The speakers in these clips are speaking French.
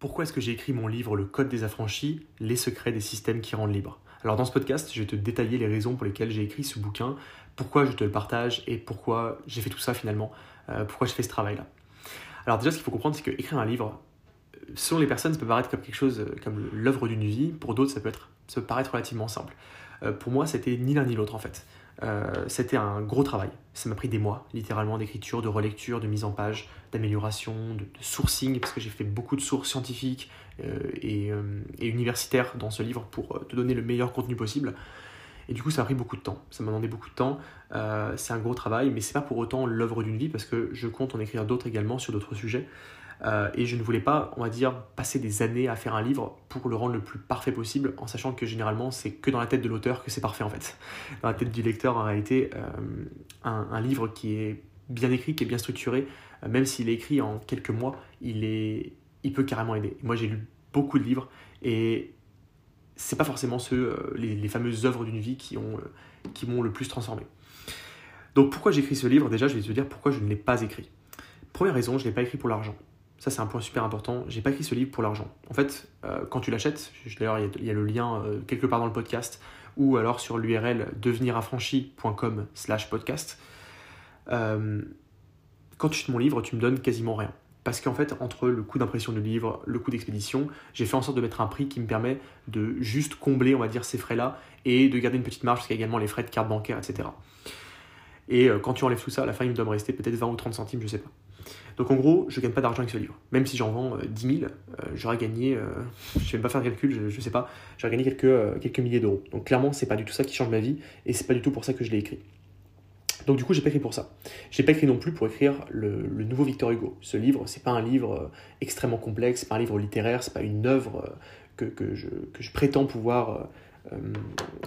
Pourquoi est-ce que j'ai écrit mon livre Le Code des affranchis, les secrets des systèmes qui rendent libre Alors dans ce podcast, je vais te détailler les raisons pour lesquelles j'ai écrit ce bouquin, pourquoi je te le partage et pourquoi j'ai fait tout ça finalement, euh, pourquoi je fais ce travail-là. Alors déjà, ce qu'il faut comprendre, c'est que écrire un livre, selon les personnes, ça peut paraître comme quelque chose euh, comme l'œuvre d'une vie, pour d'autres, ça peut, être, ça paraître relativement simple. Euh, pour moi, c'était ni l'un ni l'autre en fait. Euh, c'était un gros travail. Ça m'a pris des mois, littéralement, d'écriture, de relecture, de mise en page, d'amélioration, de, sourcing, parce que j'ai fait beaucoup de sources scientifiques euh, euh, et, universitaires dans ce livre pour te donner le meilleur contenu possible. Et du coup, ça a pris beaucoup de temps. Ça m'a demandé beaucoup de temps. c'est un gros travail, mais c'est pas pour autant l'œuvre d'une vie, parce que je compte en écrire d'autres également sur d'autres sujets. Euh, et je ne voulais pas, on va dire, passer des années à faire un livre pour le rendre le plus parfait possible, en sachant que généralement c'est que dans la tête de l'auteur que c'est parfait en fait. Dans la tête du lecteur, en réalité, euh, un, livre qui est bien écrit, qui est bien structuré, euh, même s'il est écrit en quelques mois, il, est, il peut carrément aider. Moi j'ai lu beaucoup de livres et c'est pas forcément ceux, les, fameuses œuvres d'une vie qui, ont, qui m'ont le plus transformé. Donc pourquoi j'écris ce livre? Déjà, je vais te dire pourquoi je ne l'ai pas écrit. Première raison, je ne l'ai pas écrit pour l'argent. Ça, c'est un point super important. J'ai pas écrit ce livre pour l'argent. En fait, euh, quand tu l'achètes, d'ailleurs, il y, a le lien euh, quelque part dans le podcast, ou alors sur l'URL deveniraffranchi.com slash podcast. Euh, quand tu achètes mon livre, tu me donnes quasiment rien. Parce qu'en fait, entre le coût d'impression du livre, le coût d'expédition, j'ai fait en sorte de mettre un prix qui me permet de juste combler, on va dire, ces frais-là et de garder une petite marge, parce qu'il y a également les frais de carte bancaire, etc. Et quand tu enlèves tout ça, à la fin, il me doit me rester peut-être 20 ou 30 centimes, je sais pas. Donc en gros, je gagne pas d'argent avec ce livre. Même si j'en vends 10 euh, 000, euh, j'aurais gagné, euh, je vais même pas faire de calcul, je, ne sais pas, j'aurais gagné quelques, quelques milliers d'euros. Donc clairement, c'est pas du tout ça qui change ma vie et c'est pas du tout pour ça que je l'ai écrit. Donc du coup, j'ai pas écrit pour ça. J'ai pas écrit non plus pour écrire le, nouveau Victor Hugo. Ce livre, c'est pas un livre extrêmement complexe, c'est pas un livre littéraire, c'est pas une œuvre que, que, je, prétends pouvoir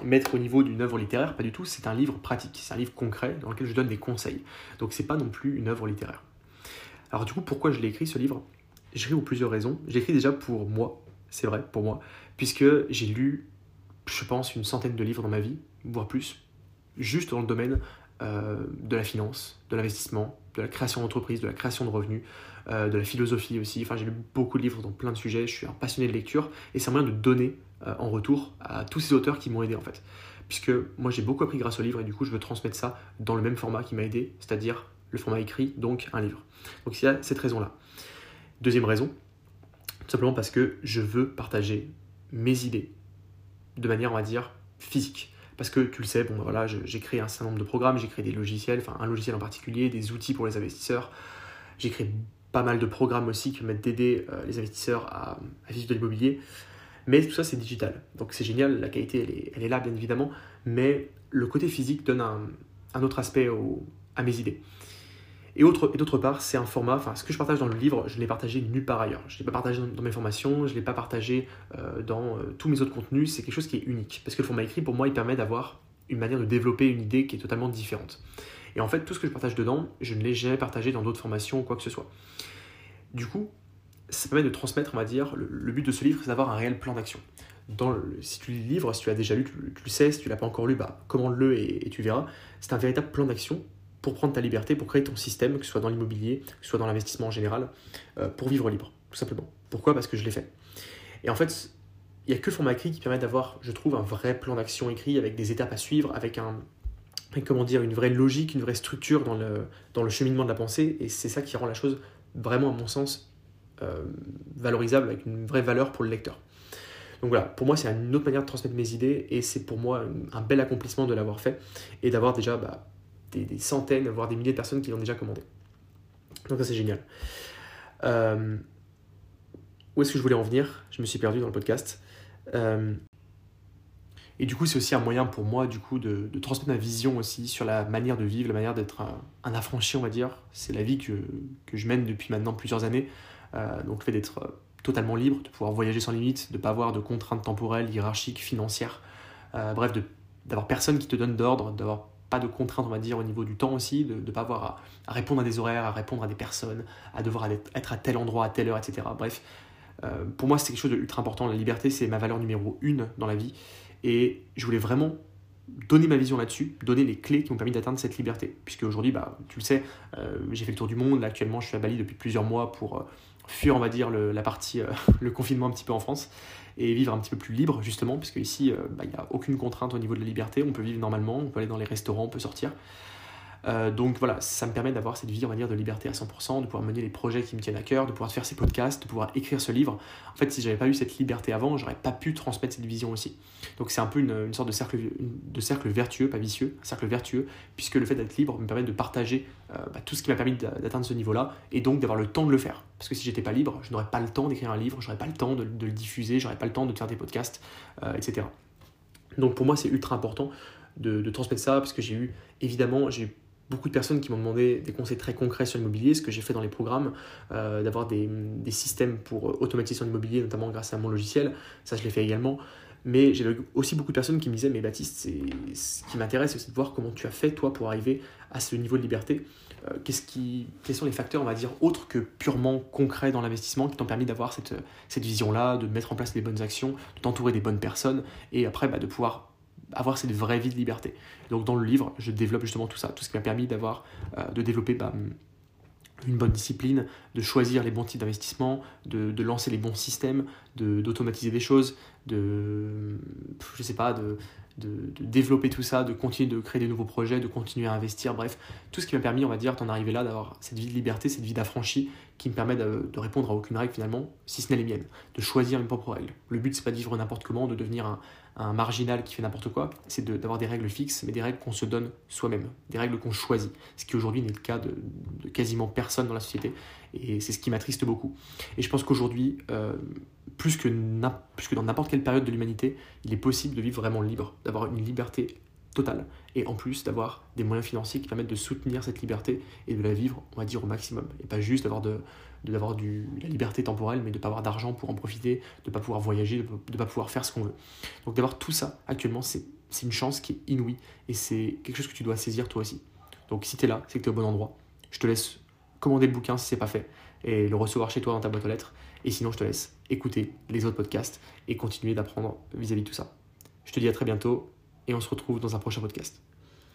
mettre au niveau d'une œuvre littéraire. Pas du tout. C'est un livre pratique, c'est un livre concret dans lequel je donne des conseils. Donc c'est pas non plus une œuvre littéraire. Alors du coup, pourquoi je l'ai écrit ce livre? J'ai écrit pour plusieurs raisons. J'ai écrit déjà pour moi, c'est vrai, pour moi, puisque j'ai lu, je pense, une centaine de livres dans ma vie, voire plus, juste dans le domaine euh, de la finance, de l'investissement, de la création d'entreprise, de la création de revenus, euh, de la philosophie aussi. Enfin, j'ai lu beaucoup de livres dans plein de sujets. Je suis un passionné de lecture et c'est un moyen de donner euh, en retour à tous ces auteurs qui m'ont aidé en fait. Puisque moi j'ai beaucoup appris grâce au livre et du coup je veux transmettre ça dans le même format qui m'a aidé, c'est-à-dire le format écrit, donc un livre. Donc il y a cette raison-là. Deuxième raison, tout simplement parce que je veux partager mes idées de manière, on va dire, physique. Parce que tu le sais, bon voilà, j'ai créé un certain nombre de programmes, j'ai créé des logiciels, enfin un logiciel en particulier, des outils pour les investisseurs. J'ai créé pas mal de programmes aussi qui permettent d'aider euh, les investisseurs à, vivre de l'immobilier. Mais tout ça, c'est digital. Donc c'est génial, la qualité, elle est, là, bien évidemment. Mais le côté physique donne un, autre aspect à mes idées. Et, d'autre part, c'est un format, enfin ce que je partage dans le livre, je ne l'ai partagé nulle part ailleurs. Je ne l'ai pas partagé dans, mes formations, je ne l'ai pas partagé euh, dans euh, tous mes autres contenus, c'est quelque chose qui est unique. Parce que le format écrit, pour moi, il permet d'avoir une manière de développer une idée qui est totalement différente. Et en fait, tout ce que je partage dedans, je ne l'ai jamais partagé dans d'autres formations ou quoi que ce soit. Du coup, ça permet de transmettre, on va dire, le, but de ce livre, c'est d'avoir un réel plan d'action. Si tu lis le livre, si tu l'as déjà lu, tu, le sais, si tu l'as pas encore lu, bah, commande-le et tu verras. C'est un véritable plan d'action pour prendre ta liberté, pour créer ton système, que ce soit dans l'immobilier, que ce soit dans l'investissement en général, euh, pour vivre libre, tout simplement. Pourquoi? Parce que je l'ai fait. Et en fait, il n'y a que le format écrit qui permet d'avoir, je trouve, un vrai plan d'action écrit avec des étapes à suivre, avec un, comment dire, une vraie logique, une vraie structure dans le, dans le cheminement de la pensée. Et c'est ça qui rend la chose vraiment, à mon sens, euh, valorisable, avec une vraie valeur pour le lecteur. Donc voilà, pour moi, c'est une autre manière de transmettre mes idées et c'est pour moi un, bel accomplissement de l'avoir fait et d'avoir déjà bah, des, centaines, voire des milliers de personnes qui l'ont déjà commandé. Donc ça c'est génial. Euh, où est-ce que je voulais en venir? Je me suis perdu dans le podcast. Euh, et du coup, c'est aussi un moyen pour moi, du coup, de, transmettre ma vision aussi sur la manière de vivre, la manière d'être un, affranchi, on va dire. C'est la vie que, que, je mène depuis maintenant plusieurs années. Euh, donc le fait d'être totalement libre, de pouvoir voyager sans limite, de ne pas avoir de contraintes temporelles, hiérarchiques, financières. bref, d'avoir personne qui te donne d'ordre, d'avoir de contraintes, on va dire, au niveau du temps aussi, de ne pas avoir à, répondre à des horaires, à répondre à des personnes, à devoir être à tel endroit, à telle heure, etc. Bref, euh, pour moi, c'est quelque chose d'ultra important. La liberté, c'est ma valeur numéro une dans la vie. Et je voulais vraiment donner ma vision là-dessus, donner les clés qui m'ont permis d'atteindre cette liberté. Puisque aujourd'hui, bah, tu le sais, euh, j'ai fait le tour du monde. Là, actuellement, je suis à Bali depuis plusieurs mois pour, euh, fuir, on va dire, le, la partie, le confinement un petit peu en France et vivre un petit peu plus libre, justement, parce qu'ici, bah, il n'y a aucune contrainte au niveau de la liberté. On peut vivre normalement, on peut aller dans les restaurants, on peut sortir. Euh, donc voilà, ça me permet d'avoir cette vie, on va dire, de liberté à 100%, de pouvoir mener les projets qui me tiennent à cœur, de pouvoir faire ces podcasts, de pouvoir écrire ce livre. En fait, si j'avais pas eu cette liberté avant, j'aurais pas pu transmettre cette vision aussi. Donc c'est un peu une, sorte de cercle, de cercle vertueux, pas vicieux, un cercle vertueux, puisque le fait d'être libre me permet de partager euh, bah, tout ce qui m'a permis d'atteindre ce niveau-là, et donc d'avoir le temps de le faire. Parce que si j'étais pas libre, je n'aurais pas le temps d'écrire un livre, j'aurais pas le temps de, le diffuser, j'aurais pas le temps de faire des podcasts, euh, etc. Donc pour moi, c'est ultra important de, transmettre ça, parce que j'ai eu, évidemment, j'ai beaucoup de personnes qui m'ont demandé des conseils très concrets sur l'immobilier, ce que j'ai fait dans les programmes, euh, d'avoir des, des, systèmes pour automatiser son immobilier, notamment grâce à mon logiciel. Ça, je l'ai fait également. Mais j'ai aussi beaucoup de personnes qui me disaient, mais Baptiste, ce qui m'intéresse, c'est de voir comment tu as fait, toi, pour arriver à ce niveau de liberté. Euh, quels sont les facteurs, on va dire, autres que purement concrets dans l'investissement qui t'ont permis d'avoir cette, cette vision-là, de mettre en place les bonnes actions, de t'entourer des bonnes personnes, et après bah, de pouvoir avoir cette vraie vie de liberté. Donc dans le livre, je développe justement tout ça, tout ce qui m'a permis d'avoir, euh, de développer bah, une bonne discipline, de choisir les bons types d'investissement, de, de, lancer les bons systèmes, d'automatiser des choses, de, je sais pas, de, de, développer tout ça, de continuer de créer des nouveaux projets, de continuer à investir, bref, tout ce qui m'a permis, on va dire, d'en arriver là, d'avoir cette vie de liberté, cette vie d'affranchi qui me permet de, répondre à aucune règle finalement, si ce n'est les miennes, de choisir mes propres règles. Le but, c'est pas de vivre n'importe comment, de devenir un, un marginal qui fait n'importe quoi, c'est d'avoir des règles fixes, mais des règles qu'on se donne soi-même, des règles qu'on choisit, ce qui aujourd'hui n'est le cas de, quasiment personne dans la société, et c'est ce qui m'attriste beaucoup. Et je pense qu'aujourd'hui, euh, plus, que plus que dans n'importe quelle période de l'humanité, il est possible de vivre vraiment libre, d'avoir une liberté totale, et en plus d'avoir des moyens financiers qui permettent de soutenir cette liberté et de la vivre, on va dire, au maximum, et pas juste d'avoir de, d'avoir la liberté temporelle, mais de ne pas avoir d'argent pour en profiter, de ne pas pouvoir voyager, de ne pas pouvoir faire ce qu'on veut. Donc d'avoir tout ça actuellement, c'est une chance qui est inouïe et c'est quelque chose que tu dois saisir toi aussi. Donc si tu es là, c'est que tu es au bon endroit. Je te laisse commander le bouquin si c'est pas fait et le recevoir chez toi dans ta boîte aux lettres. Et sinon, je te laisse écouter les autres podcasts et continuer d'apprendre vis-à-vis de tout ça. Je te dis à très bientôt et on se retrouve dans un prochain podcast.